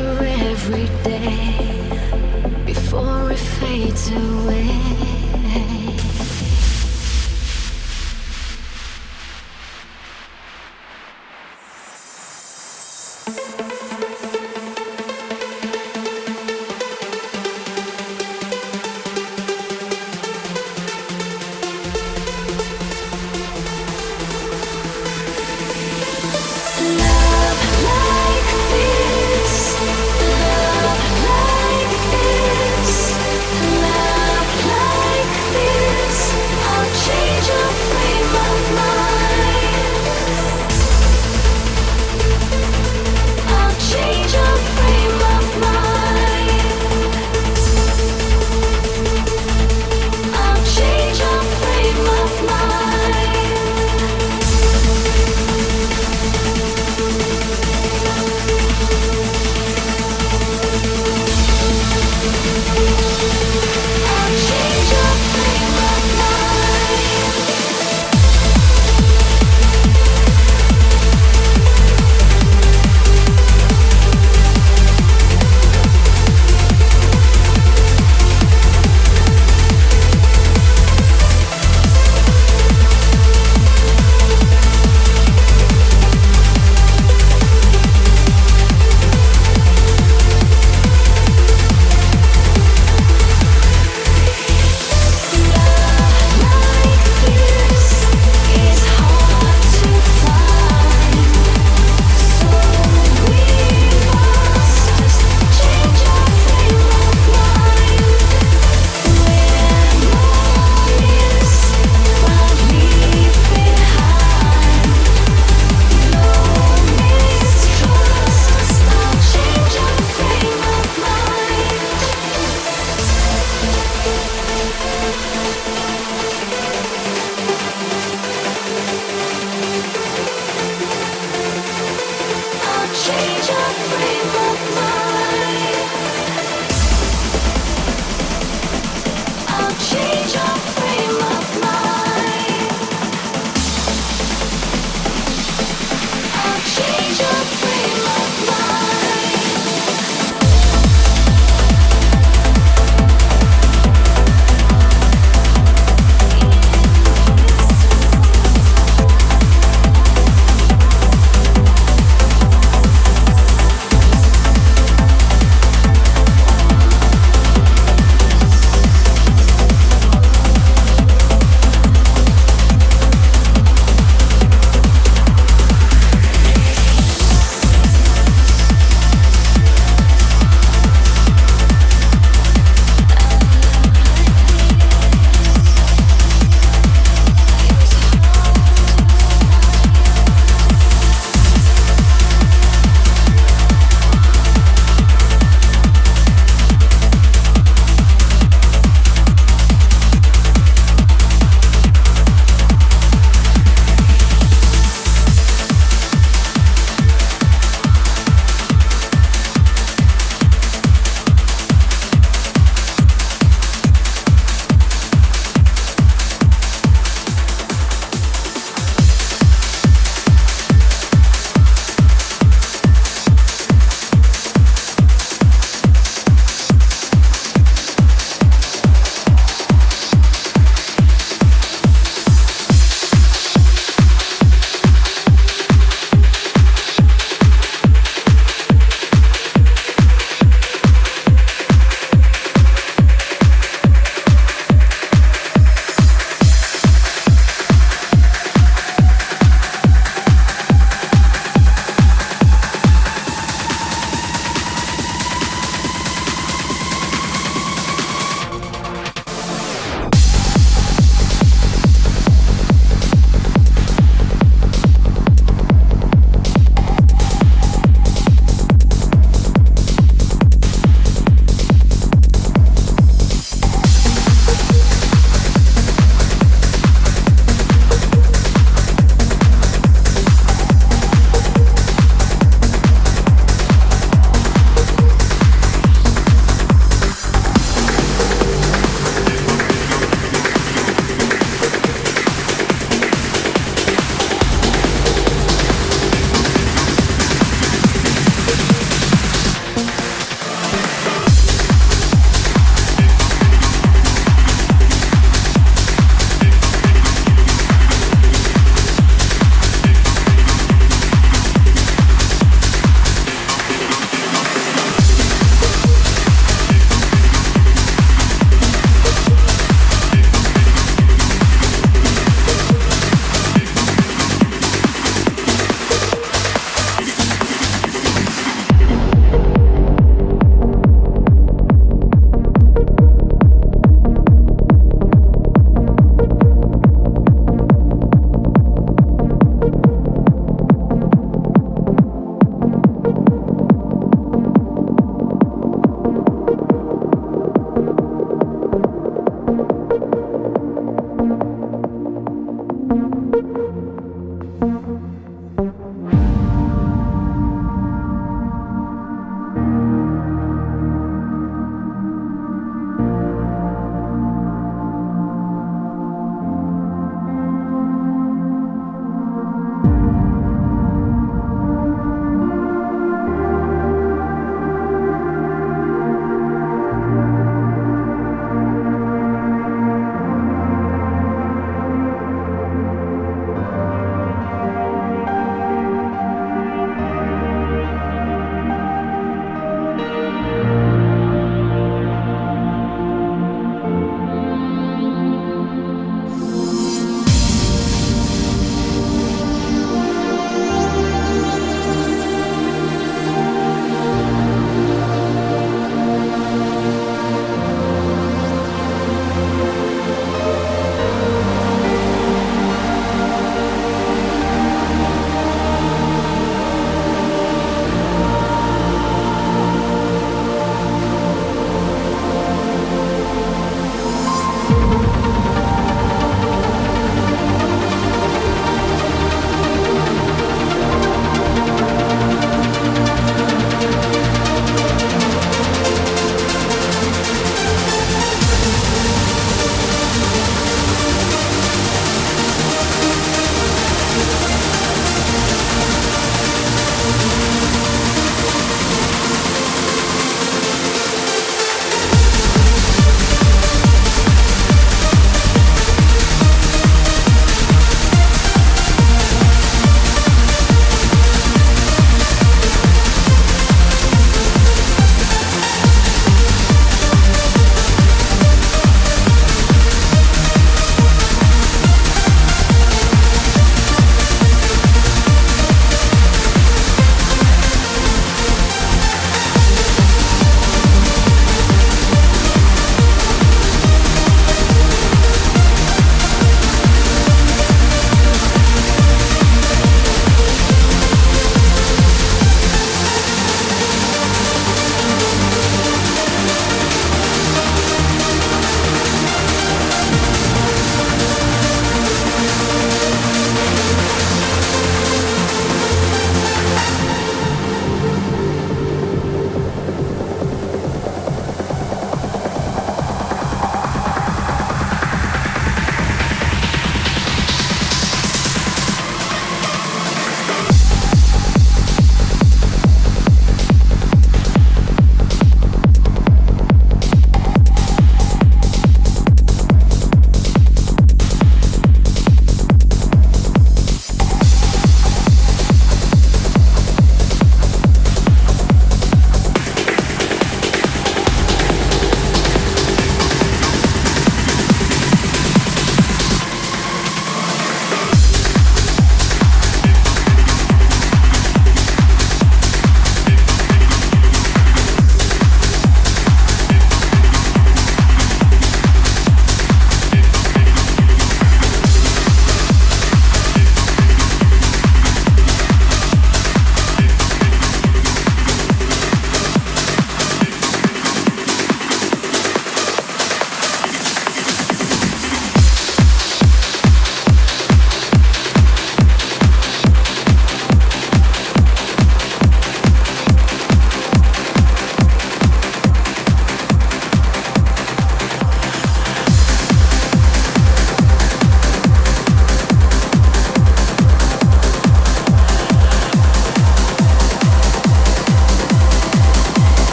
picture every day before it fades away.